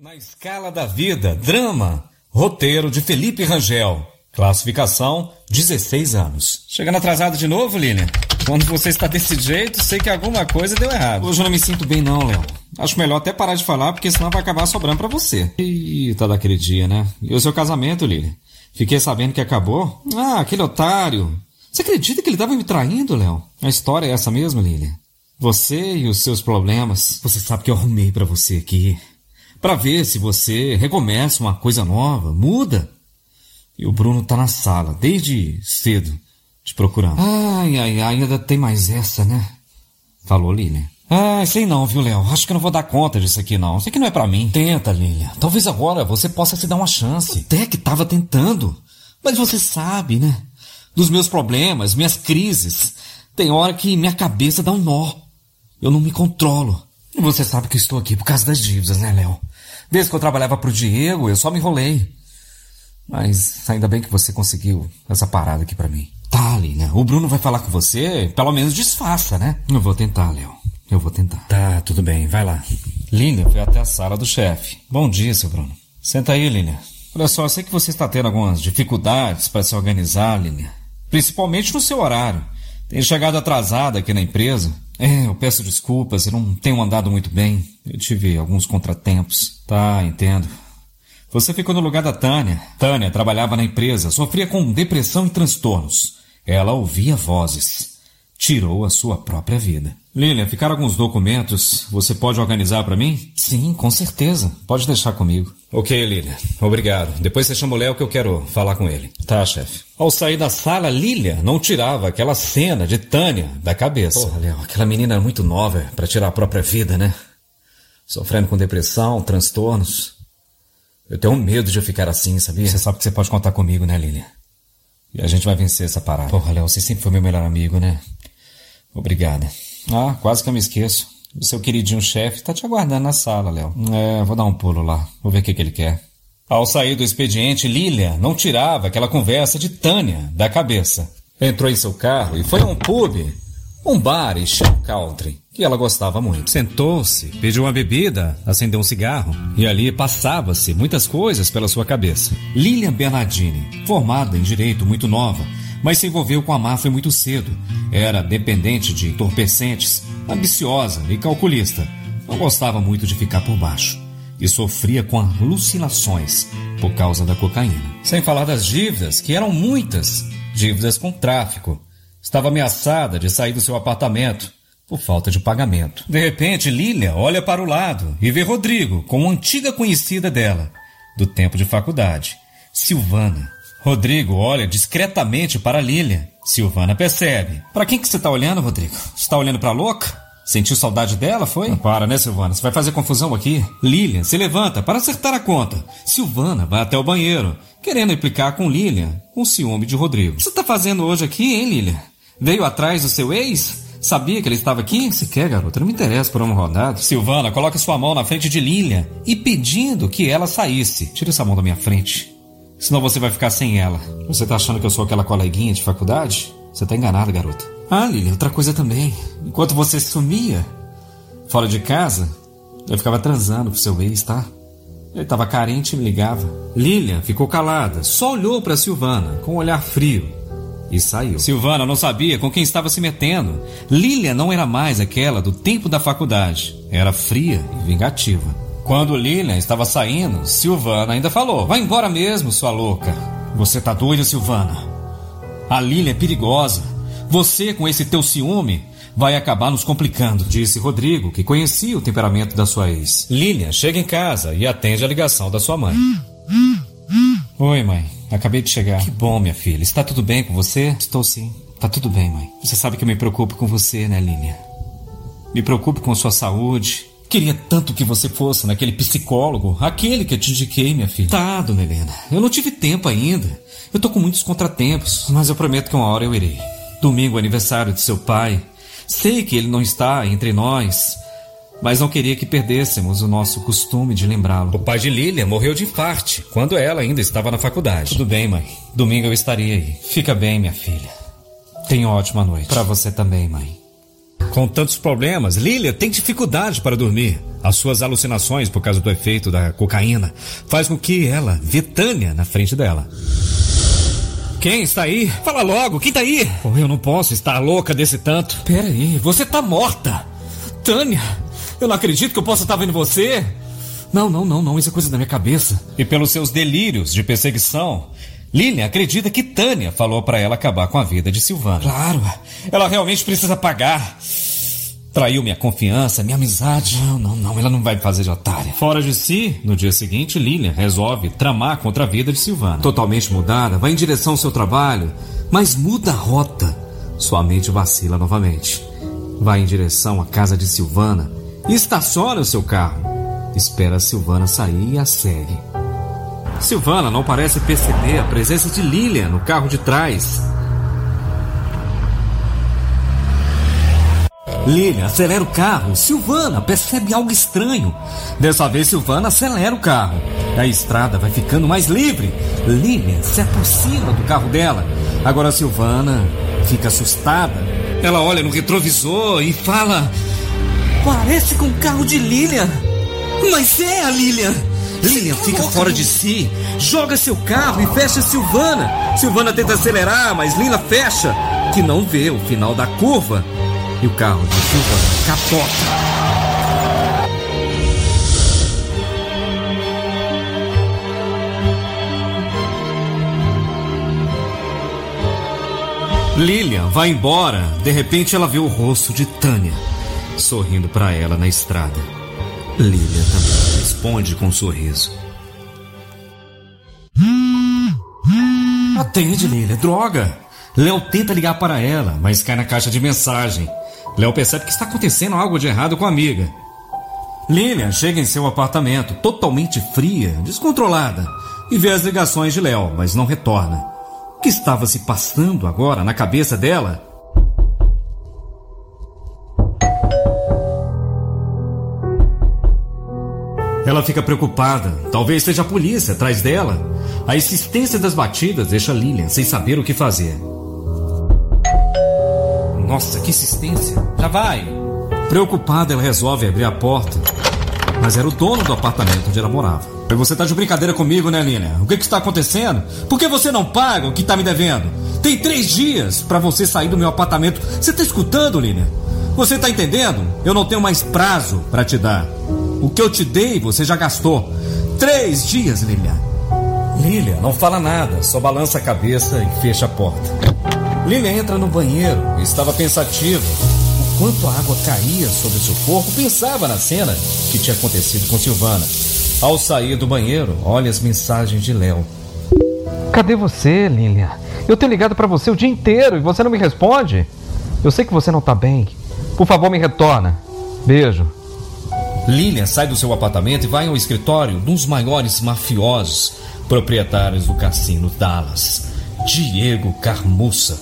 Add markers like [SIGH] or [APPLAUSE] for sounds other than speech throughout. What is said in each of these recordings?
Na escala da vida, drama. Roteiro de Felipe Rangel. Classificação: 16 anos. Chegando atrasado de novo, Lilian? Quando você está desse jeito, sei que alguma coisa deu errado. Hoje eu não me sinto bem, não, Léo. Acho melhor até parar de falar, porque senão vai acabar sobrando para você. Eita, daquele dia, né? E o seu casamento, Lilian? Fiquei sabendo que acabou? Ah, aquele otário. Você acredita que ele estava me traindo, Léo? A história é essa mesmo, Lilian. Você e os seus problemas. Você sabe que eu arrumei para você aqui. Para ver se você recomeça uma coisa nova, muda. E o Bruno tá na sala, desde cedo, te procurando. Ai, ai, ai, ainda tem mais essa, né? Falou Lilian. Ah, sei não, viu, Léo? Acho que não vou dar conta disso aqui, não. Isso aqui não é para mim. Tenta, Lilian. Talvez agora você possa se dar uma chance. Até que tava tentando. Mas você sabe, né? Dos meus problemas, minhas crises. Tem hora que minha cabeça dá um nó. Eu não me controlo. E você sabe que estou aqui por causa das dívidas, né, Léo? Desde que eu trabalhava pro Diego, eu só me enrolei. Mas ainda bem que você conseguiu essa parada aqui para mim. Tá, Lilian. O Bruno vai falar com você, pelo menos disfarça, né? Eu vou tentar, Léo. Eu vou tentar. Tá, tudo bem, vai lá. Lilian foi até a sala do chefe. Bom dia, seu Bruno. Senta aí, Lilian. Olha só, eu sei que você está tendo algumas dificuldades para se organizar, Lilian. Principalmente no seu horário. Tem chegado atrasada aqui na empresa. É, eu peço desculpas, eu não tenho andado muito bem. Eu tive alguns contratempos. Tá, entendo. Você ficou no lugar da Tânia. Tânia trabalhava na empresa, sofria com depressão e transtornos. Ela ouvia vozes. Tirou a sua própria vida. Lilian, ficaram alguns documentos. Você pode organizar para mim? Sim, com certeza. Pode deixar comigo. Ok, Lilian. Obrigado. Depois você chama o Léo que eu quero falar com ele. Tá, chefe. Ao sair da sala, Lilian não tirava aquela cena de Tânia da cabeça. Porra, Léo, aquela menina era muito nova para tirar a própria vida, né? Sofrendo com depressão, transtornos. Eu tenho medo de eu ficar assim, sabia? Você sabe que você pode contar comigo, né, Lilian? E a gente vai vencer essa parada. Porra, Léo, você sempre foi meu melhor amigo, né? Obrigada. Ah, quase que eu me esqueço. O seu queridinho chefe tá te aguardando na sala, Léo. É, vou dar um pulo lá. Vou ver o que, que ele quer. Ao sair do expediente, Lilian não tirava aquela conversa de Tânia da cabeça. Entrou em seu carro e foi a um pub, um bar e show country, que ela gostava muito. Sentou-se, pediu uma bebida, acendeu um cigarro e ali passava-se muitas coisas pela sua cabeça. Lilian Bernardini, formada em direito muito nova, mas se envolveu com a máfia muito cedo. Era dependente de entorpecentes, ambiciosa e calculista. Não gostava muito de ficar por baixo e sofria com alucinações por causa da cocaína. Sem falar das dívidas, que eram muitas dívidas com tráfico. Estava ameaçada de sair do seu apartamento por falta de pagamento. De repente, Lilia olha para o lado e vê Rodrigo com uma antiga conhecida dela, do tempo de faculdade, Silvana. Rodrigo olha discretamente para Lilia. Silvana percebe. Para quem que você está olhando, Rodrigo? Você está olhando para louca? Sentiu saudade dela, foi? Não para, né, Silvana? Você vai fazer confusão aqui? Lilian se levanta para acertar a conta. Silvana vai até o banheiro, querendo implicar com Lilian, com ciúme de Rodrigo. O que você tá fazendo hoje aqui, hein, Lilian? Veio atrás do seu ex? Sabia que ele estava aqui? Se quer, garota, não me interessa por uma rodada. Silvana, coloca sua mão na frente de Lilian e pedindo que ela saísse. Tira essa mão da minha frente. Senão você vai ficar sem ela. Você tá achando que eu sou aquela coleguinha de faculdade? Você tá enganado, garota. Ah, Lilian, outra coisa também. Enquanto você sumia fora de casa, eu ficava transando com seu ex, tá? Ele estava carente e me ligava. Lilian ficou calada, só olhou para Silvana com um olhar frio e saiu. Silvana não sabia com quem estava se metendo. Lilian não era mais aquela do tempo da faculdade. Era fria e vingativa. Quando Lilian estava saindo, Silvana ainda falou: Vai embora mesmo, sua louca. Você tá doida, Silvana? A Lilian é perigosa. Você, com esse teu ciúme, vai acabar nos complicando, disse Rodrigo, que conhecia o temperamento da sua ex. Lilian chega em casa e atende a ligação da sua mãe. Oi, mãe. Acabei de chegar. Que bom, minha filha. Está tudo bem com você? Estou sim. Tá tudo bem, mãe. Você sabe que eu me preocupo com você, né, Lilian? Me preocupo com sua saúde. Queria tanto que você fosse naquele psicólogo, aquele que eu te indiquei, minha filha. Tá, dona Helena. Eu não tive tempo ainda. Eu tô com muitos contratempos, mas eu prometo que uma hora eu irei. Domingo, é aniversário de seu pai. Sei que ele não está entre nós, mas não queria que perdêssemos o nosso costume de lembrá-lo. O pai de Lilian morreu de infarte quando ela ainda estava na faculdade. Tudo bem, mãe. Domingo eu estarei aí. Fica bem, minha filha. Tenha uma ótima noite. Para você também, mãe. Com tantos problemas, Lilia tem dificuldade para dormir. As suas alucinações por causa do efeito da cocaína faz com que ela vê Tânia na frente dela. Quem está aí? Fala logo, quem está aí? Oh, eu não posso estar louca desse tanto. Pera aí, você está morta. Tânia, eu não acredito que eu possa estar vendo você. Não, não, não, não, isso é coisa da minha cabeça. E pelos seus delírios de perseguição, Lilian acredita que Tânia falou para ela acabar com a vida de Silvana. Claro, ela realmente precisa pagar. Traiu minha confiança, minha amizade. Não, não, não, ela não vai me fazer de otária. Fora de si, no dia seguinte, Lilian resolve tramar contra a vida de Silvana. Totalmente mudada, vai em direção ao seu trabalho, mas muda a rota. Sua mente vacila novamente. Vai em direção à casa de Silvana e estaciona o seu carro. Espera a Silvana sair e a segue. Silvana não parece perceber a presença de Lilian no carro de trás. Lilian acelera o carro. Silvana percebe algo estranho. Dessa vez, Silvana acelera o carro. A estrada vai ficando mais livre. Lilian se aproxima do carro dela. Agora, Silvana fica assustada. Ela olha no retrovisor e fala: Parece com o carro de Lilian. Mas é a Lilian. Lilian fica fora de si, joga seu carro e fecha Silvana. Silvana tenta acelerar, mas Lilian fecha, que não vê o final da curva. E o carro de Silvana capota. Lilian vai embora. De repente ela vê o rosto de Tânia sorrindo para ela na estrada. Lilian também responde com um sorriso. Atende, Lilian, droga! Léo tenta ligar para ela, mas cai na caixa de mensagem. Léo percebe que está acontecendo algo de errado com a amiga. Lilian chega em seu apartamento, totalmente fria, descontrolada, e vê as ligações de Léo, mas não retorna. O que estava se passando agora na cabeça dela? Ela fica preocupada. Talvez seja a polícia atrás dela. A insistência das batidas deixa Lilian sem saber o que fazer. Nossa, que insistência! Já vai! Preocupada, ela resolve abrir a porta. Mas era o dono do apartamento onde ela morava. Você tá de brincadeira comigo, né, Lilian? O que que está acontecendo? Por que você não paga o que tá me devendo? Tem três dias para você sair do meu apartamento. Você tá escutando, Lilian? Você tá entendendo? Eu não tenho mais prazo para te dar. O que eu te dei, você já gastou. Três dias, Lilian. Lilian não fala nada, só balança a cabeça e fecha a porta. Lilian entra no banheiro e estava pensativa. O quanto a água caía sobre seu corpo, pensava na cena que tinha acontecido com Silvana. Ao sair do banheiro, olha as mensagens de Léo. Cadê você, Lilian? Eu tenho ligado para você o dia inteiro e você não me responde. Eu sei que você não tá bem. Por favor, me retorna. Beijo. Lilian sai do seu apartamento e vai ao escritório de um dos maiores mafiosos proprietários do cassino Dallas, Diego Carmuça,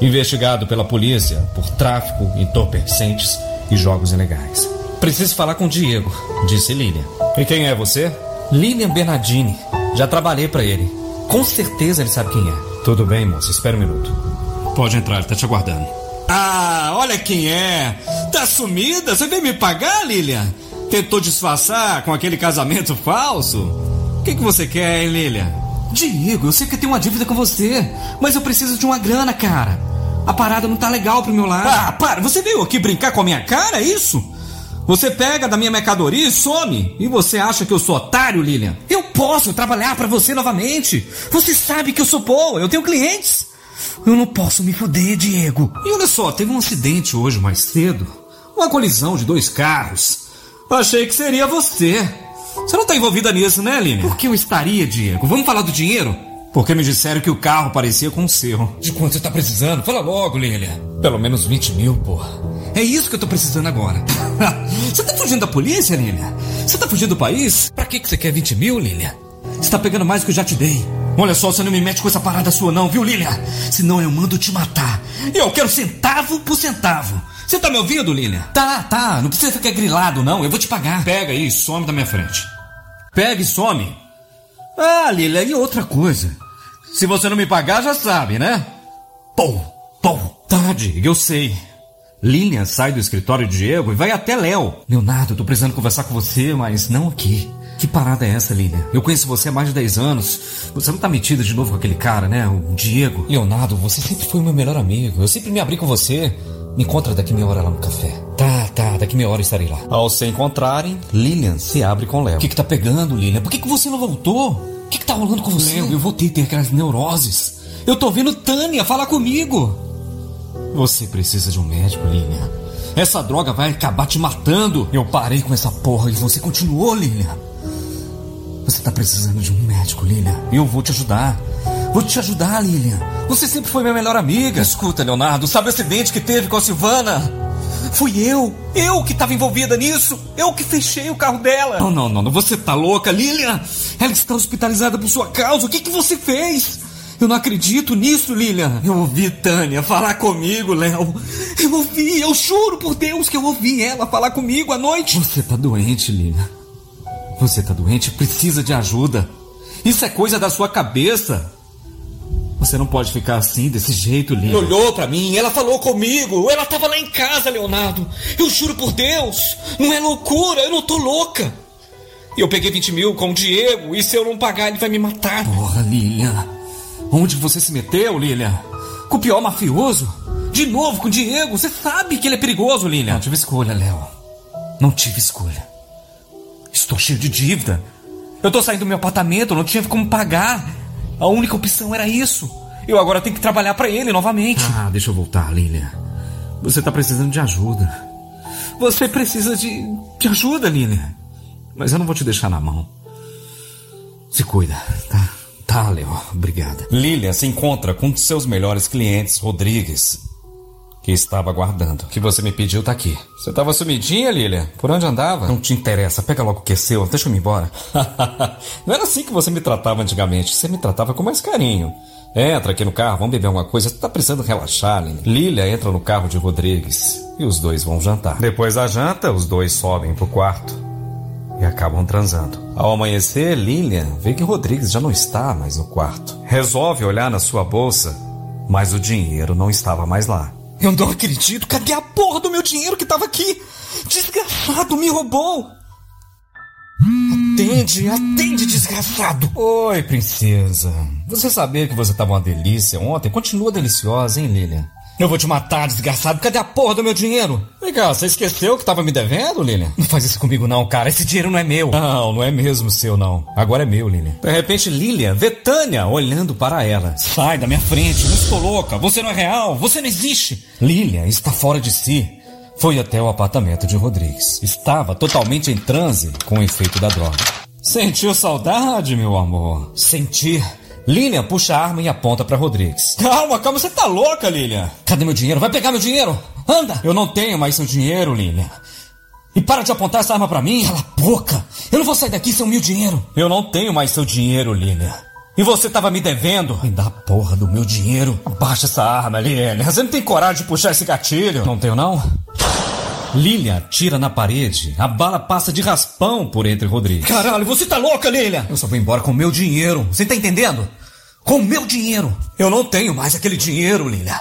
investigado pela polícia por tráfico, entorpecentes e jogos ilegais. Preciso falar com Diego, disse Lilian. E quem é você? Lilian Bernardini. Já trabalhei para ele. Com certeza ele sabe quem é. Tudo bem, moça, espera um minuto. Pode entrar, ele tá te aguardando. Ah, olha quem é! Tá sumida? Você veio me pagar, Lilian? Tentou disfarçar com aquele casamento falso? O que, que você quer, hein, Lilia? Diego, eu sei que tenho uma dívida com você, mas eu preciso de uma grana, cara. A parada não tá legal pro meu lado. Ah, para! Você veio aqui brincar com a minha cara, é isso? Você pega da minha mercadoria e some. E você acha que eu sou otário, Lilian? Eu posso trabalhar para você novamente. Você sabe que eu sou boa, eu tenho clientes. Eu não posso me foder, Diego. E olha só, teve um acidente hoje mais cedo. Uma colisão de dois carros. Achei que seria você. Você não está envolvida nisso, né, Aline? Por que eu estaria, Diego? Vamos falar do dinheiro? Porque me disseram que o carro parecia com o seu. De quanto você tá precisando? Fala logo, Lilia. Pelo menos 20 mil, porra. É isso que eu tô precisando agora. [LAUGHS] você tá fugindo da polícia, Lilia? Você tá fugindo do país? Pra que, que você quer 20 mil, Lilia? Você tá pegando mais do que eu já te dei. Olha só, você não me mete com essa parada sua não, viu, Lilia? Senão eu mando te matar. Eu quero centavo por centavo. Você tá me ouvindo, Lilian? Tá, tá. Não precisa ficar grilado, não. Eu vou te pagar. Pega aí e some da minha frente. Pega e some. Ah, Lilian, e outra coisa. Se você não me pagar, já sabe, né? Pô, pô. Tá, Diego, eu sei. Lilian sai do escritório de Diego e vai até Léo. Leonardo, eu tô precisando conversar com você, mas não aqui. Que parada é essa, Lilian? Eu conheço você há mais de 10 anos. Você não tá metida de novo com aquele cara, né? O Diego. Leonardo, você sempre foi o meu melhor amigo. Eu sempre me abri com você. Me encontra daqui meia hora lá no café. Tá, tá, daqui meia hora estarei lá. Ao se encontrarem, Lilian se abre com Léo. O que, que tá pegando, Lilian? Por que, que você não voltou? O que, que tá rolando com você? Léo, eu voltei a ter aquelas neuroses. Eu tô vendo Tânia falar comigo. Você precisa de um médico, Lilian. Essa droga vai acabar te matando. Eu parei com essa porra e você continuou, Lilian. Você tá precisando de um médico, Lilian. Eu vou te ajudar. Vou te ajudar, Lilian. Você sempre foi minha melhor amiga. Escuta, Leonardo, sabe o acidente que teve com a Silvana? Fui eu. Eu que estava envolvida nisso. Eu que fechei o carro dela. Não, não, não. Você tá louca, Lilian. Ela está hospitalizada por sua causa. O que, que você fez? Eu não acredito nisso, Lilian. Eu ouvi Tânia falar comigo, Léo. Eu ouvi, eu juro por Deus que eu ouvi ela falar comigo à noite. Você tá doente, Lilian. Você tá doente, precisa de ajuda. Isso é coisa da sua cabeça. Você não pode ficar assim, desse jeito, Lilian. Olhou para mim, ela falou comigo. Ela tava lá em casa, Leonardo. Eu juro por Deus. Não é loucura, eu não tô louca. Eu peguei 20 mil com o Diego e se eu não pagar, ele vai me matar. Porra, Lilian. Onde você se meteu, Lilian? Com o pior mafioso? De novo com o Diego? Você sabe que ele é perigoso, Lilian. Não tive escolha, Léo. Não tive escolha. Estou cheio de dívida. Eu tô saindo do meu apartamento, não tinha como pagar. A única opção era isso. Eu agora tenho que trabalhar para ele novamente. Ah, deixa eu voltar, Lilian. Você tá precisando de ajuda. Você precisa de, de ajuda, Lilian. Mas eu não vou te deixar na mão. Se cuida, tá? Tá, Leo. Obrigada. Lilian se encontra com um de seus melhores clientes, Rodrigues, que estava aguardando. O que você me pediu tá aqui. Você estava sumidinha, Lilian? Por onde andava? Não te interessa. Pega logo o que é seu. Deixa eu ir embora. [LAUGHS] Não era assim que você me tratava antigamente. Você me tratava com mais carinho. Entra aqui no carro, vamos beber alguma coisa. Você tá precisando relaxar, Lilian. Lilia entra no carro de Rodrigues e os dois vão jantar. Depois da janta, os dois sobem pro quarto e acabam transando. Ao amanhecer, Lilian vê que Rodrigues já não está mais no quarto. Resolve olhar na sua bolsa, mas o dinheiro não estava mais lá. Eu não acredito! Cadê a porra do meu dinheiro que estava aqui? Desgraçado, me roubou! Atende, atende, desgraçado! Oi, princesa. Você sabia que você estava uma delícia ontem? Continua deliciosa, hein, Lilian? Eu vou te matar, desgraçado. Cadê a porra do meu dinheiro? Vem cá, você esqueceu que tava me devendo, Lilian? Não faz isso comigo não, cara. Esse dinheiro não é meu. Não, não é mesmo seu, não. Agora é meu, Lilian. De repente, Lilian vê Tânia olhando para ela. Sai da minha frente, não estou louca. Você não é real, você não existe. Lilian está fora de si. Foi até o apartamento de Rodrigues. Estava totalmente em transe com o efeito da droga. Sentiu saudade, meu amor? Sentir. Lilian puxa a arma e aponta para Rodrigues. Calma, calma, você tá louca, Lilian? Cadê meu dinheiro? Vai pegar meu dinheiro! Anda! Eu não tenho mais seu dinheiro, Lilian. E para de apontar essa arma para mim! Cala a boca! Eu não vou sair daqui sem o meu dinheiro! Eu não tenho mais seu dinheiro, Lilian. E você tava me devendo? Me dá a porra do meu dinheiro. Abaixa essa arma, Lilian. Você não tem coragem de puxar esse gatilho? Não tenho, não? Lilian tira na parede. A bala passa de raspão por entre Rodrigues. Caralho, você tá louca, Lilian? Eu só vou embora com o meu dinheiro. Você tá entendendo? Com o meu dinheiro. Eu não tenho mais aquele dinheiro, Lilia.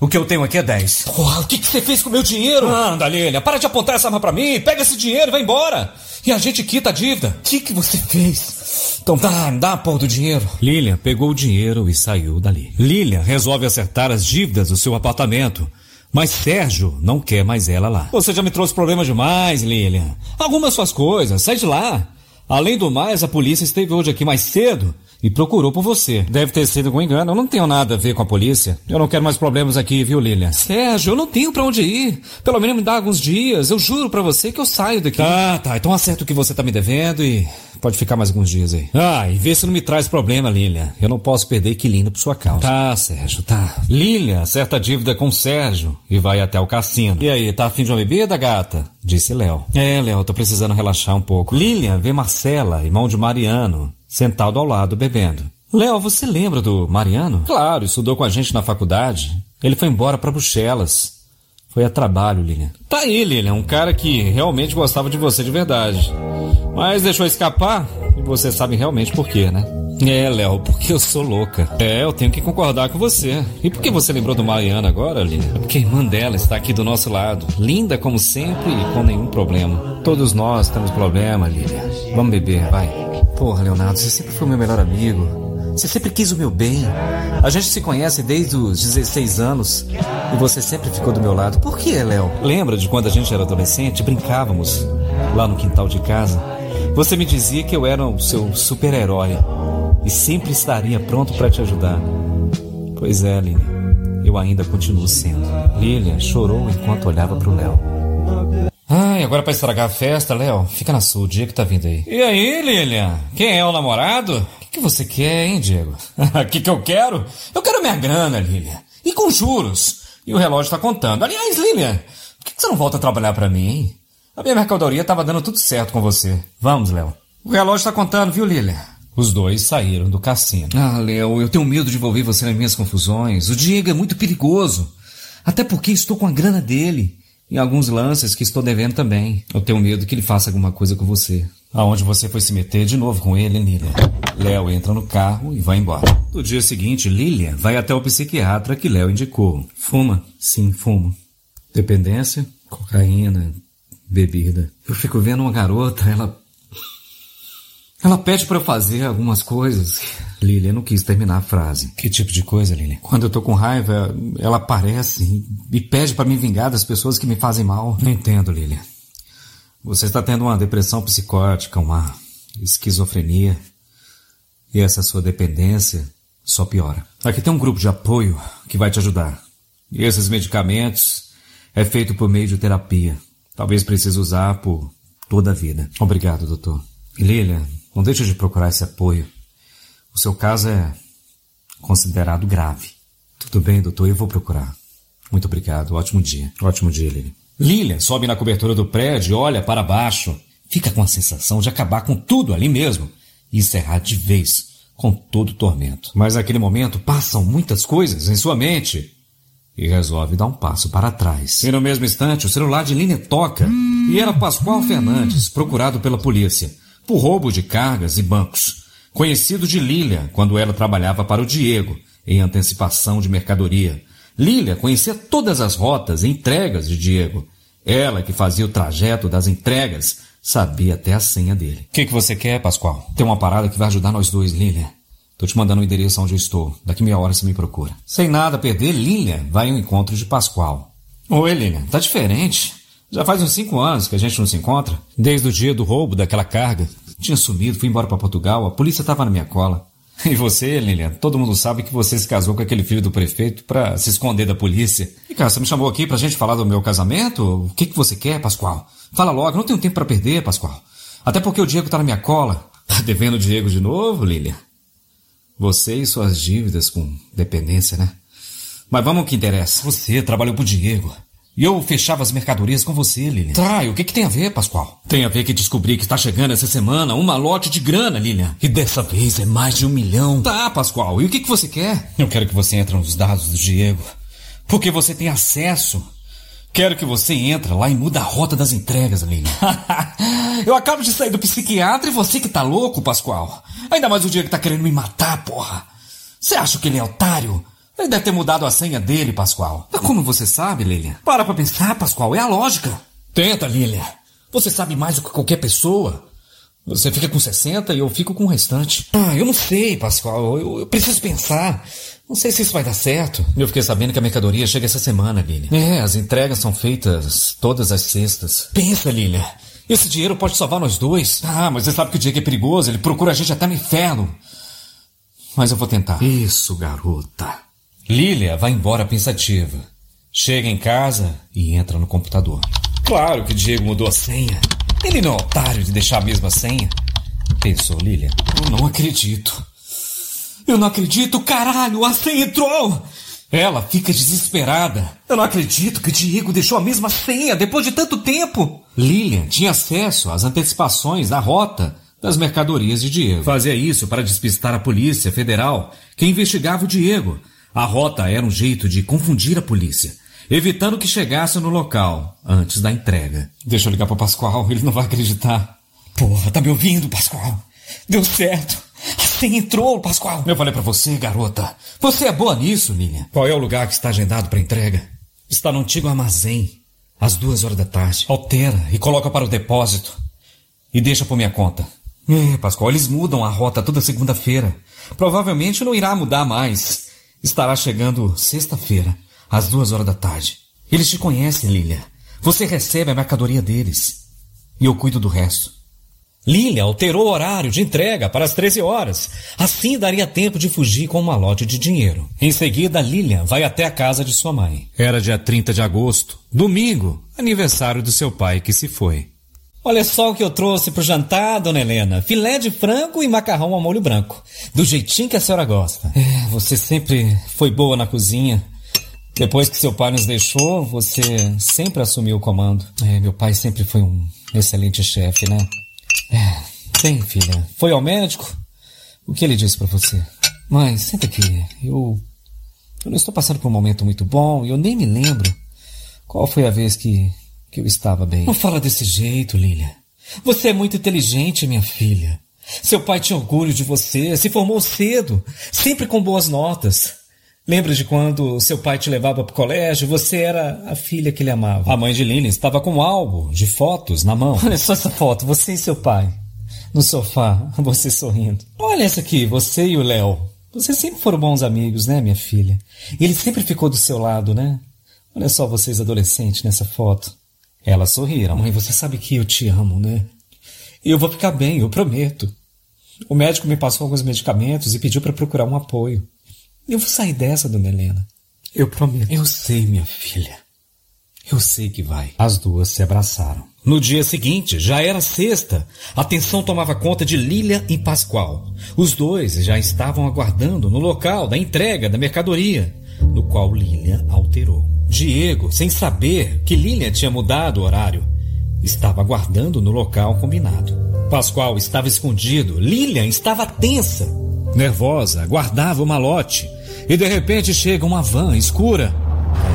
O que eu tenho aqui é 10. Porra, o que, que você fez com o meu dinheiro? Anda, Lilia, para de apontar essa arma pra mim. Pega esse dinheiro e vai embora. E a gente quita a dívida. O que, que você fez? Então dá, dá a porra do dinheiro. Lilian pegou o dinheiro e saiu dali. Lilian resolve acertar as dívidas do seu apartamento. Mas Sérgio não quer mais ela lá. Você já me trouxe problemas demais, Lilian. Arruma suas coisas, sai de lá. Além do mais, a polícia esteve hoje aqui mais cedo e procurou por você. Deve ter sido com engano. Eu não tenho nada a ver com a polícia. Eu não quero mais problemas aqui, viu, Lilian? Sérgio, eu não tenho para onde ir. Pelo menos me dá alguns dias. Eu juro para você que eu saio daqui. Tá, tá. Então acerta o que você tá me devendo e pode ficar mais alguns dias aí. Ah, e vê se não me traz problema, Lilian. Eu não posso perder Quilino por sua causa. Tá, Sérgio, tá. Lilian acerta a dívida com Sérgio e vai até o cassino. E aí, tá afim de uma bebida, gata? Disse Léo. É, Léo, tô precisando relaxar um pouco. Lilian vê Marcela, irmão de Mariano, sentado ao lado bebendo. Léo, você lembra do Mariano? Claro, estudou com a gente na faculdade. Ele foi embora para Bruxelas. Foi a trabalho, Lilian. Tá aí, Lilian, um cara que realmente gostava de você de verdade. Mas deixou escapar e você sabe realmente por quê, né? É, Léo, porque eu sou louca. É, eu tenho que concordar com você. E por que você lembrou do Mariana agora, Lilian? É porque a irmã dela está aqui do nosso lado. Linda como sempre e com nenhum problema. Todos nós temos problema, Lilian. Vamos beber, vai. Porra, Leonardo, você sempre foi meu melhor amigo. Você sempre quis o meu bem. A gente se conhece desde os 16 anos e você sempre ficou do meu lado. Por que, Léo? Lembra de quando a gente era adolescente, brincávamos lá no quintal de casa? Você me dizia que eu era o seu super-herói e sempre estaria pronto para te ajudar. Pois é, Lilian, eu ainda continuo sendo. Lilian chorou enquanto olhava para o Léo. Ai, agora para estragar a festa, Léo, fica na sua, o Diego tá vindo aí. E aí, Lilian? Quem é o namorado? Que você quer, hein, Diego? [LAUGHS] O que, que eu quero? Eu quero minha grana, Lilian. E com juros. E o relógio está contando. Aliás, Lilian, por que, que você não volta a trabalhar para mim, hein? A minha mercadoria estava dando tudo certo com você. Vamos, Léo. O relógio está contando, viu, Lilian? Os dois saíram do cassino. Ah, Léo, eu tenho medo de envolver você nas minhas confusões. O Diego é muito perigoso. Até porque estou com a grana dele. E alguns lances que estou devendo também. Eu tenho medo que ele faça alguma coisa com você. Aonde você foi se meter de novo com ele, Lilian? Léo entra no carro e vai embora. No dia seguinte, Lilian vai até o psiquiatra que Léo indicou. Fuma? Sim, fumo. Dependência? Cocaína, bebida. Eu fico vendo uma garota, ela. Ela pede para eu fazer algumas coisas. Lilian não quis terminar a frase. Que tipo de coisa, Lilian? Quando eu tô com raiva, ela aparece e pede para me vingar das pessoas que me fazem mal. Não entendo, Lilian. Você está tendo uma depressão psicótica, uma esquizofrenia. E essa sua dependência só piora. Aqui tem um grupo de apoio que vai te ajudar. E esses medicamentos é feito por meio de terapia. Talvez precise usar por toda a vida. Obrigado, doutor. Lilia, não deixe de procurar esse apoio. O seu caso é considerado grave. Tudo bem, doutor, eu vou procurar. Muito obrigado. Ótimo dia. Ótimo dia, Lilia. Lilian sobe na cobertura do prédio, olha para baixo. Fica com a sensação de acabar com tudo ali mesmo e encerrar de vez com todo o tormento. Mas naquele momento passam muitas coisas em sua mente e resolve dar um passo para trás. E no mesmo instante, o celular de Lilian toca e era Pascoal Fernandes, procurado pela polícia por roubo de cargas e bancos. Conhecido de Lilian quando ela trabalhava para o Diego em antecipação de mercadoria Lília conhecia todas as rotas e entregas de Diego. Ela, que fazia o trajeto das entregas, sabia até a senha dele. O que, que você quer, Pascoal? Tem uma parada que vai ajudar nós dois, Lília. Tô te mandando o endereço onde eu estou. Daqui meia hora você me procura. Sem nada a perder, Lília vai ao encontro de Pascoal. Oi, Lília. Tá diferente. Já faz uns cinco anos que a gente não se encontra. Desde o dia do roubo daquela carga. Tinha sumido, fui embora para Portugal, a polícia tava na minha cola. [LAUGHS] E você, Lilian, todo mundo sabe que você se casou com aquele filho do prefeito para se esconder da polícia. E cara, você me chamou aqui pra gente falar do meu casamento? O que, que você quer, Pascoal? Fala logo, não tenho tempo para perder, Pascoal. Até porque o Diego tá na minha cola. [LAUGHS] Tá devendo o Diego de novo, Lilian? Você e suas dívidas com dependência, né? Mas vamos ao que interessa. Você trabalhou pro Diego. E eu fechava as mercadorias com você, Lilian. Tá, o que, que tem a ver, Pascoal? Tem a ver que descobri que está chegando essa semana um malote de grana, Lilian. E dessa vez é mais de um milhão. Tá, Pascoal, e o que, que você quer? Eu quero que você entre nos dados do Diego. Porque você tem acesso. Quero que você entre lá e muda a rota das entregas, Lilian. [LAUGHS] eu acabo de sair do psiquiatra e você que tá louco, Pascoal. Ainda mais o Diego tá querendo me matar, porra. Você acha que ele é otário? Ele deve ter mudado a senha dele, Pascoal. Mas como você sabe, Lilian? Para pra pensar, Pascoal. É a lógica. Tenta, Lilian. Você sabe mais do que qualquer pessoa. Você fica com 60 e eu fico com o restante. Ah, eu não sei, Pascoal. Eu, eu, preciso pensar. Não sei se isso vai dar certo. Eu fiquei sabendo que a mercadoria chega essa semana, Lilian. É, as entregas são feitas todas as sextas. Pensa, Lilian. Esse dinheiro pode salvar nós dois. Ah, mas você sabe que o Diego é perigoso. Ele procura a gente até no inferno. Mas eu vou tentar. Isso, garota. Lilia vai embora pensativa. Chega em casa e entra no computador. Claro que Diego mudou a senha. Ele não é otário de deixar a mesma senha. Pensou Lilia. Eu não acredito. Eu não acredito, caralho, a senha entrou! Ela fica desesperada. Eu não acredito que Diego deixou a mesma senha depois de tanto tempo. Lilian tinha acesso às antecipações da rota das mercadorias de Diego. Fazia isso para despistar a Polícia Federal, que investigava o Diego, a rota era um jeito de confundir a polícia. evitando que chegasse no local antes da entrega. Deixa eu ligar para Pascoal, ele não vai acreditar. Porra, tá me ouvindo, Pascoal? Deu certo. Assim entrou, Pascoal. Eu falei para você, garota. Você é boa nisso, Lilian. Qual é o lugar que está agendado para entrega? Está no antigo armazém, às duas horas da tarde. Altera e coloca para o depósito. E deixa por minha conta. É, Pascoal, eles mudam a rota toda segunda-feira. Provavelmente não irá mudar mais. Estará chegando sexta-feira, às duas horas da tarde. Eles te conhecem, Lilia. Você recebe a mercadoria deles. E eu cuido do resto. Lilia alterou o horário de entrega para as 13 horas. Assim daria tempo de fugir com um malote de dinheiro. Em seguida, Lilia vai até a casa de sua mãe. Era dia 30 de agosto, domingo, aniversário do seu pai que se foi. Olha só o que eu trouxe pro jantar, dona Helena. Filé de frango e macarrão ao molho branco. Do jeitinho que a senhora gosta. É, você sempre foi boa na cozinha. Depois que seu pai nos deixou, você sempre assumiu o comando. É, meu pai sempre foi um excelente chefe, né? É, bem, filha, foi ao médico? O que ele disse para você? Mãe, senta aqui. Eu. Eu não estou passando por um momento muito bom e eu nem me lembro qual foi a vez que que eu estava bem. Não fala desse jeito, Lilia. Você é muito inteligente, minha filha. Seu pai tinha orgulho de você, se formou cedo, sempre com boas notas. Lembra de quando seu pai te levava para o colégio? Você era a filha que ele amava. A mãe de Lilian estava com um álbum de fotos na mão. Olha só essa foto, você e seu pai. No sofá, você sorrindo. Olha essa aqui, você e o Léo. Vocês sempre foram bons amigos, né, minha filha? E ele sempre ficou do seu lado, né? Olha só vocês adolescentes nessa foto. Elas sorriram. Mãe, você sabe que eu te amo, né? E eu vou ficar bem, eu prometo. O médico me passou alguns medicamentos e pediu para procurar um apoio. Eu vou sair dessa, dona Helena. Eu prometo. Eu sei, minha filha. Eu sei que vai. As duas se abraçaram. No dia seguinte, já era sexta. A tensão tomava conta de Lilia e Pascoal. Os dois já estavam aguardando no local da entrega da mercadoria, no qual Lilia alterou. Diego, sem saber que Lilian tinha mudado o horário, estava aguardando no local combinado. Pascoal estava escondido, Lilian estava tensa, nervosa, guardava o malote. E de repente chega uma van escura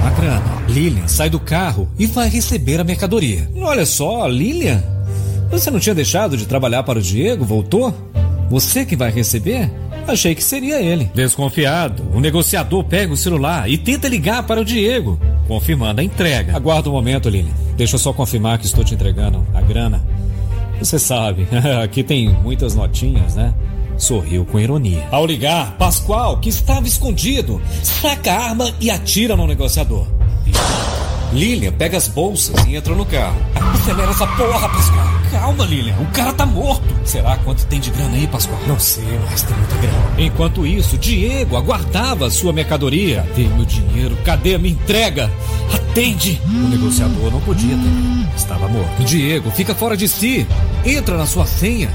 com grana. Lilian sai do carro e vai receber a mercadoria. Olha só, Lilian, você não tinha deixado de trabalhar para o Diego? Voltou? Você que vai receber? Achei que seria ele. Desconfiado, o negociador pega o celular e tenta ligar para o Diego, confirmando a entrega. Aguarda um momento, Lilian. Deixa eu só confirmar que estou te entregando a grana. Você sabe, [LAUGHS] aqui tem muitas notinhas, né? Sorriu com ironia. Ao ligar, Pascoal, que estava escondido, saca a arma e atira no negociador. Lilian pega as bolsas e entra no carro. Acelera essa porra, Pascoal. Calma, Lilian. O cara tá morto. Será quanto tem de grana aí, Pascoal? Não sei, mas tem muita grana. Enquanto isso, Diego aguardava a sua mercadoria. Cadê meu dinheiro? Cadê a minha entrega? Atende! O negociador não podia também. Estava morto. Diego fica fora de si. Entra na sua senha.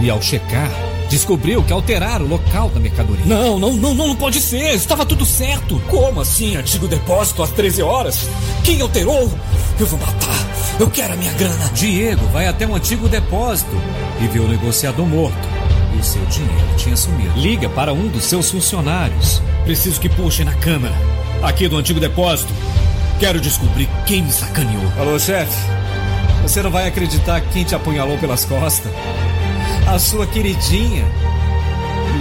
E ao checar, descobriu que alteraram o local da mercadoria. Não, não, não, não, não pode ser. Estava tudo certo. Como assim? Antigo depósito às 13 horas? Quem alterou? Eu vou matar. Eu quero a minha grana. Diego vai até um antigo depósito e vê o negociador morto. E o seu dinheiro tinha sumido. Liga para um dos seus funcionários. Preciso que puxem na câmera. Aqui do antigo depósito. Quero descobrir quem me sacaneou. Alô, chefe. Você não vai acreditar quem te apunhalou pelas costas. A sua queridinha,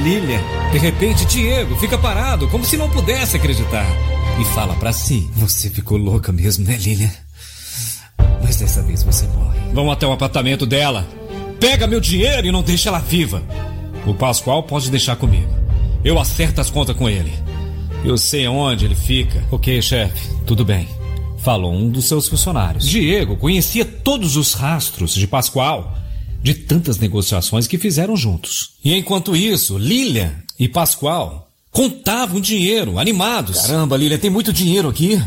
Lilian. De repente, Diego fica parado, como se não pudesse acreditar. E fala para si: Você ficou louca mesmo, né, Lilian? Mas dessa vez você morre. Vão até o apartamento dela. Pega meu dinheiro e não deixa ela viva. O Pascoal pode deixar comigo. Eu acerto as contas com ele. Eu sei onde ele fica. Ok, chefe, tudo bem. Falou um dos seus funcionários. Diego conhecia todos os rastros de Pascoal, de tantas negociações que fizeram juntos. E enquanto isso, Lilian e Pascoal contavam dinheiro, animados. Caramba, Lilian, tem muito dinheiro aqui.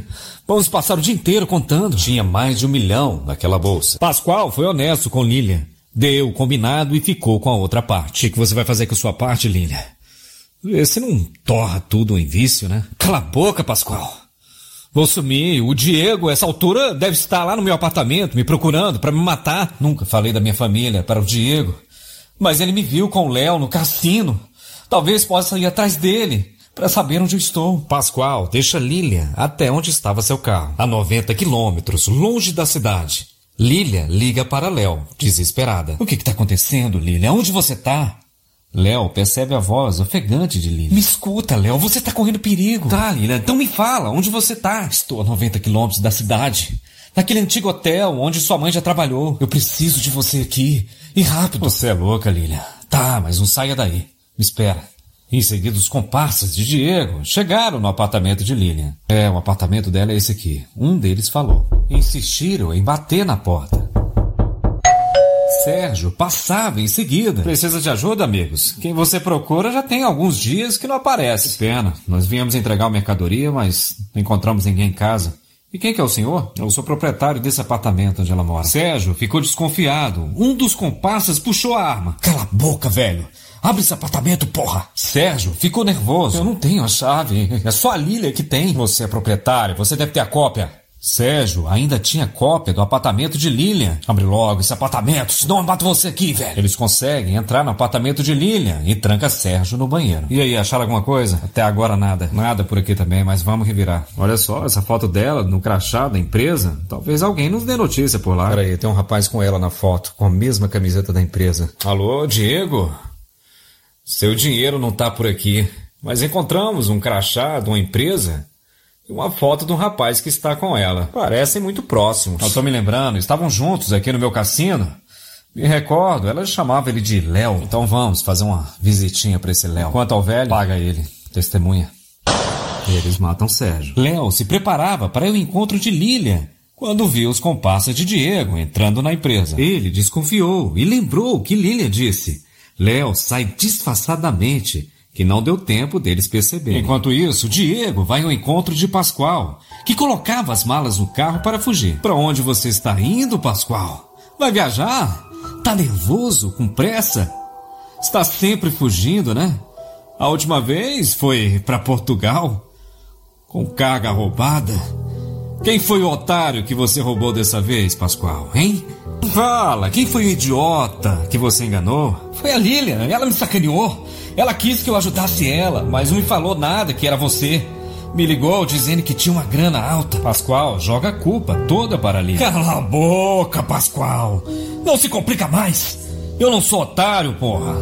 Vamos passar o dia inteiro contando. Tinha mais de um milhão naquela bolsa. Pascoal foi honesto com Lilian. Deu o combinado e ficou com a outra parte. O que você vai fazer com a sua parte, Lilian? Você não torra tudo em vício, né? Cala a boca, Pascoal. Vou sumir. O Diego, essa altura, deve estar lá no meu apartamento, me procurando para me matar. Nunca falei da minha família para o Diego. Mas ele me viu com o Léo no cassino. Talvez possa ir atrás dele. para saber onde eu estou. Pascoal deixa Lilia até onde estava seu carro, a 90 quilômetros, longe da cidade. Lilia liga para Léo, desesperada. O que está acontecendo, Lilia? Onde você está? Léo percebe a voz ofegante de Lilia. Me escuta, Léo, você está correndo perigo. Tá, Lilia, então me fala, onde você está? Estou a 90 quilômetros da cidade. Naquele antigo hotel onde sua mãe já trabalhou. Eu preciso de você aqui. E rápido. Você é louca, Lilia. Tá, mas não saia daí. Me espera. Em seguida, os comparsas de Diego chegaram no apartamento de Lilian. É, o apartamento dela é esse aqui. Um deles falou. Insistiram em bater na porta. Sérgio passava em seguida. Precisa de ajuda, amigos? Quem você procura já tem alguns dias que não aparece. Pena. Nós viemos entregar uma mercadoria, mas não encontramos ninguém em casa. E quem que é o senhor? Eu sou proprietário desse apartamento onde ela mora. Sérgio ficou desconfiado. Um dos comparsas puxou a arma. Cala a boca, velho. Abre esse apartamento, porra! Sérgio ficou nervoso. Eu não tenho a chave. É só a Lília que tem. Você é proprietário, você deve ter a cópia. Sérgio ainda tinha cópia do apartamento de Lilian. Abre logo esse apartamento, senão eu mato você aqui, velho. Eles conseguem entrar no apartamento de Lilian e tranca Sérgio no banheiro. E aí, acharam alguma coisa? Até agora nada. Nada por aqui também, mas vamos revirar. Olha só, essa foto dela no crachá da empresa. Talvez alguém nos dê notícia por lá. Peraí, tem um rapaz com ela na foto, com a mesma camiseta da empresa. Alô, Diego? Seu dinheiro não tá por aqui, mas encontramos um crachá de uma empresa uma foto de um rapaz que está com ela. Parecem muito próximos. Eu tô me lembrando, estavam juntos aqui no meu cassino. Me recordo, ela chamava ele de Léo. Então vamos fazer uma visitinha para esse Léo. Quanto ao velho, paga ele. Testemunha. Eles matam Sérgio. Léo se preparava para o encontro de Lilian quando viu os comparsas de Diego entrando na empresa. Ele desconfiou e lembrou o que Lilian disse. Léo sai disfarçadamente, que não deu tempo deles perceberem. Enquanto isso, Diego vai ao encontro de Pascoal, que colocava as malas no carro para fugir. Para onde você está indo, Pascoal? Vai viajar? Tá nervoso, com pressa? Está sempre fugindo, né? A última vez foi para Portugal com carga roubada. Quem foi o otário que você roubou dessa vez, Pascoal, hein? Fala, quem foi o idiota que você enganou? Foi a Lilian, ela me sacaneou. Ela quis que eu ajudasse ela, mas não me falou nada que era você. Me ligou dizendo que tinha uma grana alta. Pascoal, joga a culpa toda para a Lilian. Cala a boca, Pascoal. Não se complica mais. Eu não sou otário, porra.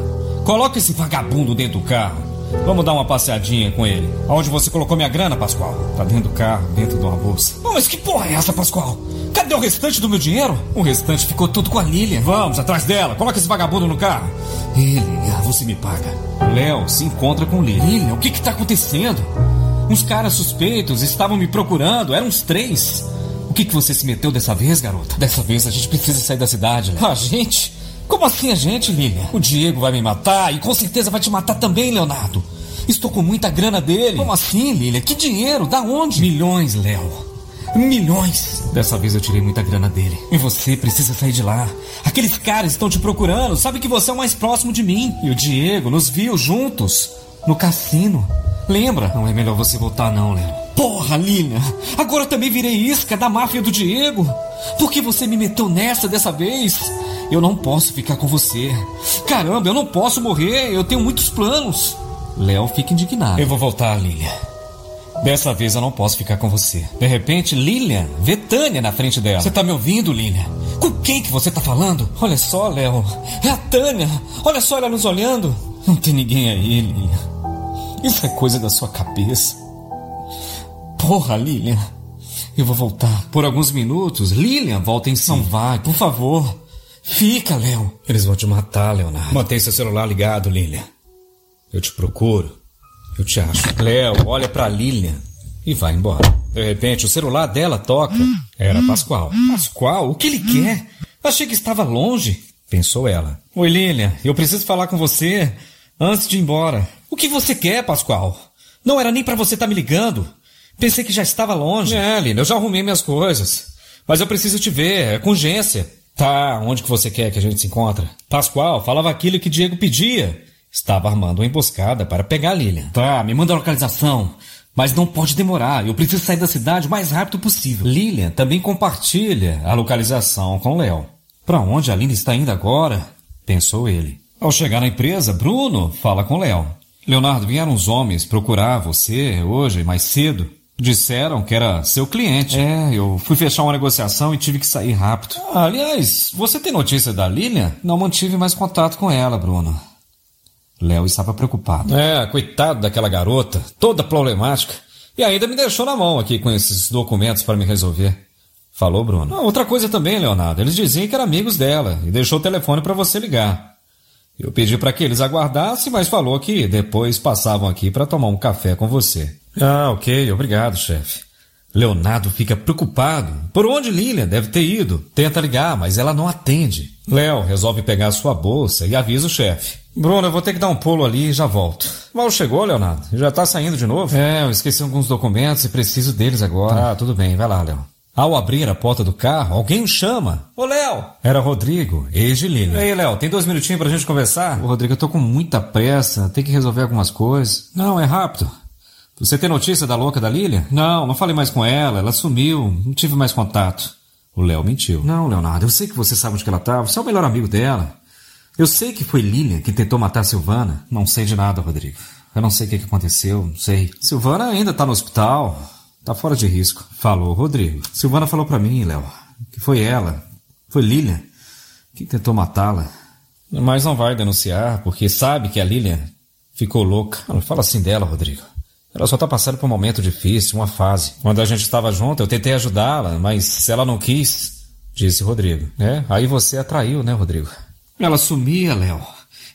Coloca esse vagabundo dentro do carro. Vamos dar uma passeadinha com ele. Aonde você colocou minha grana, Pascoal? Tá dentro do carro, dentro de uma bolsa. Mas que porra é essa, Pascoal? Cadê o restante do meu dinheiro? O restante ficou tudo com a Lilian. Vamos, atrás dela. Coloca esse vagabundo no carro. Ele, você me paga. Léo se encontra com Lilian. Lilian, o que que tá acontecendo? Uns caras suspeitos estavam me procurando. Eram uns três. O que que você se meteu dessa vez, garota? Dessa vez a gente precisa sair da cidade, Léo. A gente? Como assim a gente, Lilian? O Diego vai me matar e com certeza vai te matar também, Leonardo. Estou com muita grana dele. Como assim, Lilian? Que dinheiro? Da onde? Milhões, Léo. Milhões. Dessa vez eu tirei muita grana dele. E você precisa sair de lá. Aqueles caras estão te procurando. Sabe que você é o mais próximo de mim. E o Diego nos viu juntos no cassino. Lembra? Não é melhor você voltar, não, Léo. Porra, Lilian. Agora eu também virei isca da máfia do Diego. Por que você me meteu nessa dessa vez? Eu não posso ficar com você. Caramba, eu não posso morrer. Eu tenho muitos planos. Léo fica indignado. Eu vou voltar, Lilian. Dessa vez eu não posso ficar com você. De repente, Lilian vê Tânia na frente dela. Você tá me ouvindo, Lilian? Com quem que você tá falando? Olha só, Léo. É a Tânia. Olha só ela nos olhando. Não tem ninguém aí, Lilian. Isso é coisa da sua cabeça. Porra, Lilian. Eu vou voltar. Por alguns minutos, Lilian volta em si. Não vai, por favor. Fica, Léo. Eles vão te matar, Leonardo. Mantém seu celular ligado, Lilian. Eu te procuro. Eu te acho. Léo olha para Lilian e vai embora. De repente, o celular dela toca. Era Pascoal. Pascoal? O que ele quer? Achei que estava longe, pensou ela. Oi, Lilian. Eu preciso falar com você antes de ir embora. O que você quer, Pascoal? Não era nem para você estar tá me ligando. Pensei que já estava longe. É, Lilian, eu já arrumei minhas coisas. Mas eu preciso te ver, é com urgência. Tá, onde que você quer que a gente se encontre? Pascoal falava aquilo que Diego pedia. Estava armando uma emboscada para pegar a Lilian. Tá, me manda a localização. Mas não pode demorar, eu preciso sair da cidade o mais rápido possível. Lilian também compartilha a localização com Léo. Para onde a Lilian está indo agora? Pensou ele. Ao chegar na empresa, Bruno fala com Léo. Leonardo, vieram uns homens procurar você hoje, mais cedo. Disseram que era seu cliente. É, eu fui fechar uma negociação e tive que sair rápido. Ah, aliás, você tem notícia da Lilian? Não mantive mais contato com ela, Bruno. Léo estava preocupado. É, coitado daquela garota, toda problemática. E ainda me deixou na mão aqui com esses documentos para me resolver. Falou Bruno. Ah, outra coisa também, Leonardo. Eles diziam que eram amigos dela e deixou o telefone para você ligar. Eu pedi para que eles aguardassem, mas falou que depois passavam aqui para tomar um café com você. Ah, ok, obrigado, chefe. Leonardo fica preocupado. Por onde Lilian deve ter ido? Tenta ligar, mas ela não atende. Léo resolve pegar sua bolsa e avisa o chefe. Bruno, eu vou ter que dar um pulo ali e já volto. Mal chegou, Leonardo? Já tá saindo de novo? É, eu esqueci alguns documentos e preciso deles agora. Ah, tudo bem, vai lá, Léo. Ao abrir a porta do carro, alguém o chama. Ô, Léo! Era Rodrigo, ex de Lilian. Ei, Léo, tem dois minutinhos pra gente conversar? Ô, Rodrigo, eu tô com muita pressa, tem que resolver algumas coisas. Não, é rápido. Você tem notícia da louca da Lilia? Não, não falei mais com ela, ela sumiu, não tive mais contato. O Léo mentiu. Não, Leonardo, eu sei que você sabe onde ela estava, você é o melhor amigo dela. Eu sei que foi Lilia que tentou matar Silvana. Não sei de nada, Rodrigo. Eu não sei o que, aconteceu, não sei. Silvana ainda tá no hospital. Tá fora de risco. Falou Rodrigo. Silvana falou para mim, Léo, que foi ela, foi Lilian, que tentou matá-la. Mas não vai denunciar, porque sabe que a Lilian ficou louca. Não fala assim dela, Rodrigo. Ela só tá passando por um momento difícil, uma fase. Quando a gente estava junto, eu tentei ajudá-la, mas ela não quis, disse Rodrigo. É, aí você atraiu, né, Rodrigo? Ela sumia, Léo.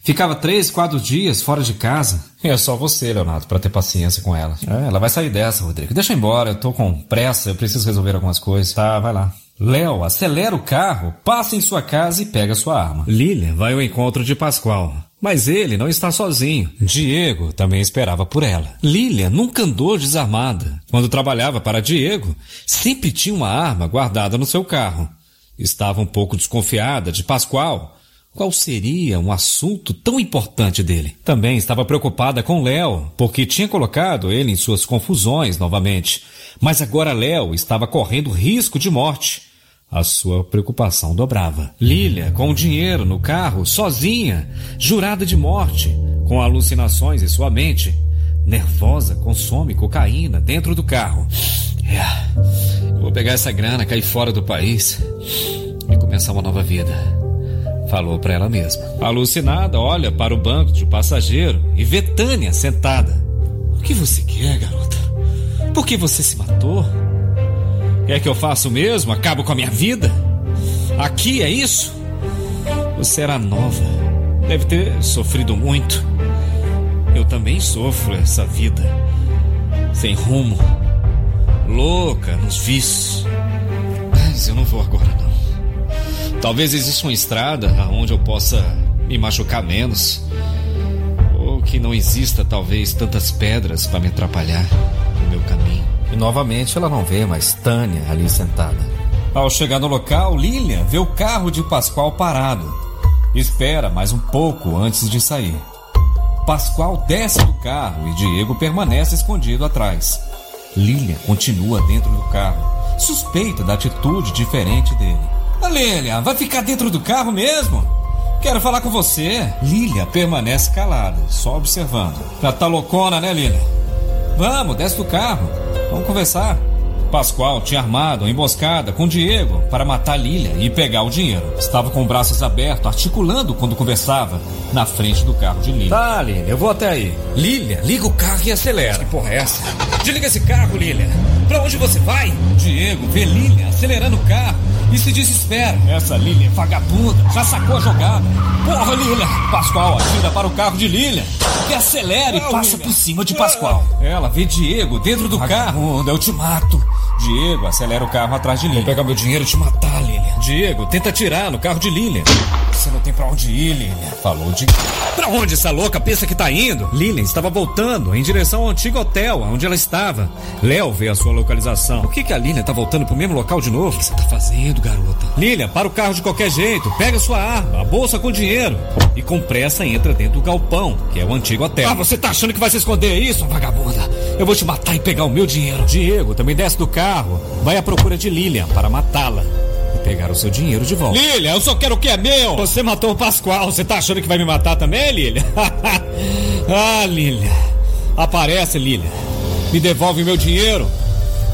Ficava três, quatro dias fora de casa. E é só você, Leonardo, para ter paciência com ela. É, ela vai sair dessa, Rodrigo. Deixa embora, eu tô com pressa, eu preciso resolver algumas coisas. Tá, vai lá. Léo, acelera o carro, passa em sua casa e pega sua arma. Lilian vai ao encontro de Pascoal. Mas ele não está sozinho. Diego também esperava por ela. Lilia nunca andou desarmada. Quando trabalhava para Diego, sempre tinha uma arma guardada no seu carro. Estava um pouco desconfiada de Pascoal. Qual seria um assunto tão importante dele? Também estava preocupada com Léo, porque tinha colocado ele em suas confusões novamente. Mas agora Léo estava correndo risco de morte. A sua preocupação dobrava. Lilia, com o dinheiro no carro, sozinha, jurada de morte, com alucinações em sua mente, nervosa, consome cocaína dentro do carro. É, vou pegar essa grana, cair fora do país e começar uma nova vida. Falou para ela mesma. Alucinada, olha para o banco de passageiro e vê Tânia sentada. O que você quer, garota? Por que você se matou? Quer que eu faça o mesmo? Acabo com a minha vida? Aqui é isso? Você era nova. Deve ter sofrido muito. Eu também sofro essa vida. Sem rumo. Louca nos vícios. Mas eu não vou agora não. Talvez exista uma estrada aonde eu possa me machucar menos. Ou que não exista talvez tantas pedras para me atrapalhar no meu caminho. E novamente ela não vê mais Tânia ali sentada. Ao chegar no local, Lilian vê o carro de Pascoal parado. Espera mais um pouco antes de sair. Pascoal desce do carro e Diego permanece escondido atrás. Lilian continua dentro do carro, suspeita da atitude diferente dele. A Lilian, vai ficar dentro do carro mesmo? Quero falar com você. Lilian permanece calada, só observando. Já tá loucona, né, Lilian? Vamos, desce do carro. Vamos conversar. Pascoal tinha armado uma emboscada com Diego para matar Lilia e pegar o dinheiro. Estava com braços abertos, articulando quando conversava, na frente do carro de Lilia. Tá, Lilia, eu vou até aí. Lilia, liga o carro e acelera. Que porra é essa? Desliga esse carro, Lilia. Pra onde você vai? Diego vê Lilia acelerando o carro e se desespera. Essa Lilia é vagabunda, já sacou a jogada. Porra, Lilia! Pascoal atira para o carro de Lilia, que acelera e passa por cima de Pascoal. Ela vê Diego dentro do carro. Eu te mato. Diego acelera o carro atrás de Lilian. Vou pegar meu dinheiro e te matar, Lilian. Diego tenta atirar no carro de Lilian. Você não tem pra onde ir, Lilian. Falou de. Pra onde essa louca pensa que tá indo? Lilian estava voltando em direção ao antigo hotel onde ela estava. Léo vê a sua localização. Por que, que a Lilian tá voltando pro mesmo local de novo? O que você tá fazendo, garota? Lilian, para o carro de qualquer jeito. Pega sua arma, a bolsa com dinheiro. E com pressa entra dentro do galpão, que é o antigo hotel. Ah, você tá achando que vai se esconder isso, vagabunda? Eu vou te matar e pegar o meu dinheiro. Diego também desce do carro, vai à procura de Lilian para matá-la. Pegar o seu dinheiro de volta. Lilia, eu só quero o que é meu! Você matou o Pascoal, você tá achando que vai me matar também, Lilia? [LAUGHS] ah, Lilia. Aparece, Lilia. Me devolve meu dinheiro.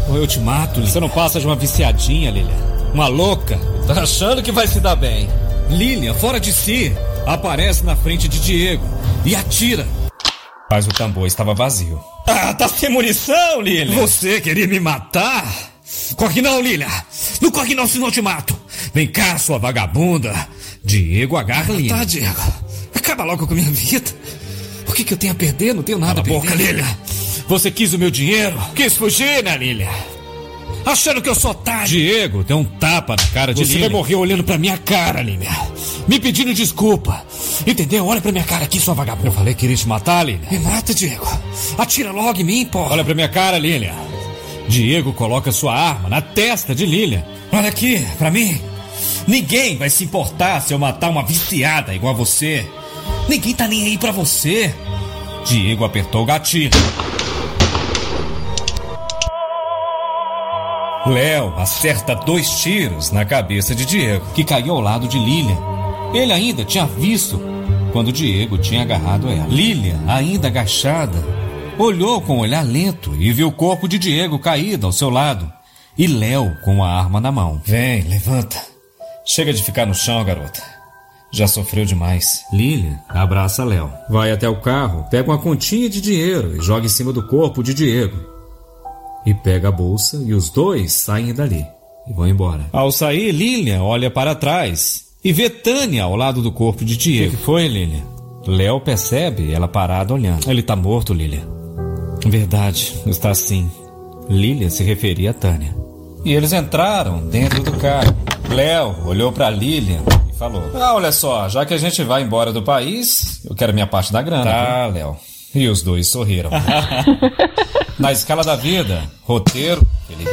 Ou eu te mato, Lilia. Você não passa de uma viciadinha, Lilia. Uma louca. Tá achando que vai se dar bem. Lilia, fora de si, aparece na frente de Diego e atira. Mas o tambor estava vazio. Ah, tá sem munição, Lilia! Você queria me matar? Corre não, Lilia! Não corre não, senão eu te mato! Vem cá, sua vagabunda! Diego agarra Lilia. Tá, Diego. Acaba logo com a minha vida. O que, que eu tenho a perder? Não tenho nada Cala a perder. boca, Lilia! Você quis o meu dinheiro? Quis fugir, né, Lilia? Achando que eu sou otário. Diego deu um tapa na cara de Você Lilia. vai morrer olhando pra minha cara, Lilia. Me pedindo desculpa. Entendeu? Olha pra minha cara aqui, sua vagabunda. Eu falei que iria te matar, Lilia. Me mata, Diego. Atira logo em mim, porra. Olha pra minha cara, Lilia. Diego coloca sua arma na testa de Lilia. Olha aqui, pra mim. Ninguém vai se importar se eu matar uma viciada igual a você. Ninguém tá nem aí pra você. Diego apertou o gatilho. Léo acerta dois tiros na cabeça de Diego, que caiu ao lado de Lilia. Ele ainda tinha visto quando Diego tinha agarrado ela. Lilia, ainda agachada, olhou com um olhar lento e viu o corpo de Diego caído ao seu lado e Léo com a arma na mão. Vem, levanta. Chega de ficar no chão, garota. Já sofreu demais. Lilia abraça Léo. Vai até o carro, pega uma continha de dinheiro e joga em cima do corpo de Diego. E pega a bolsa e os dois saem dali e vão embora. Ao sair, Lilia olha para trás e vê Tânia ao lado do corpo de Diego. O que foi, Lilia? Léo percebe ela parada olhando. Ele tá morto, Lilia. Verdade, está assim. Lilia se referia a Tânia. E eles entraram dentro do carro. Léo olhou para Lilian e falou: Ah, olha só, já que a gente vai embora do país, eu quero minha parte da grana. Tá, Léo. E os dois sorriram. [LAUGHS] [LAUGHS] Na escala da vida, roteiro, Felipe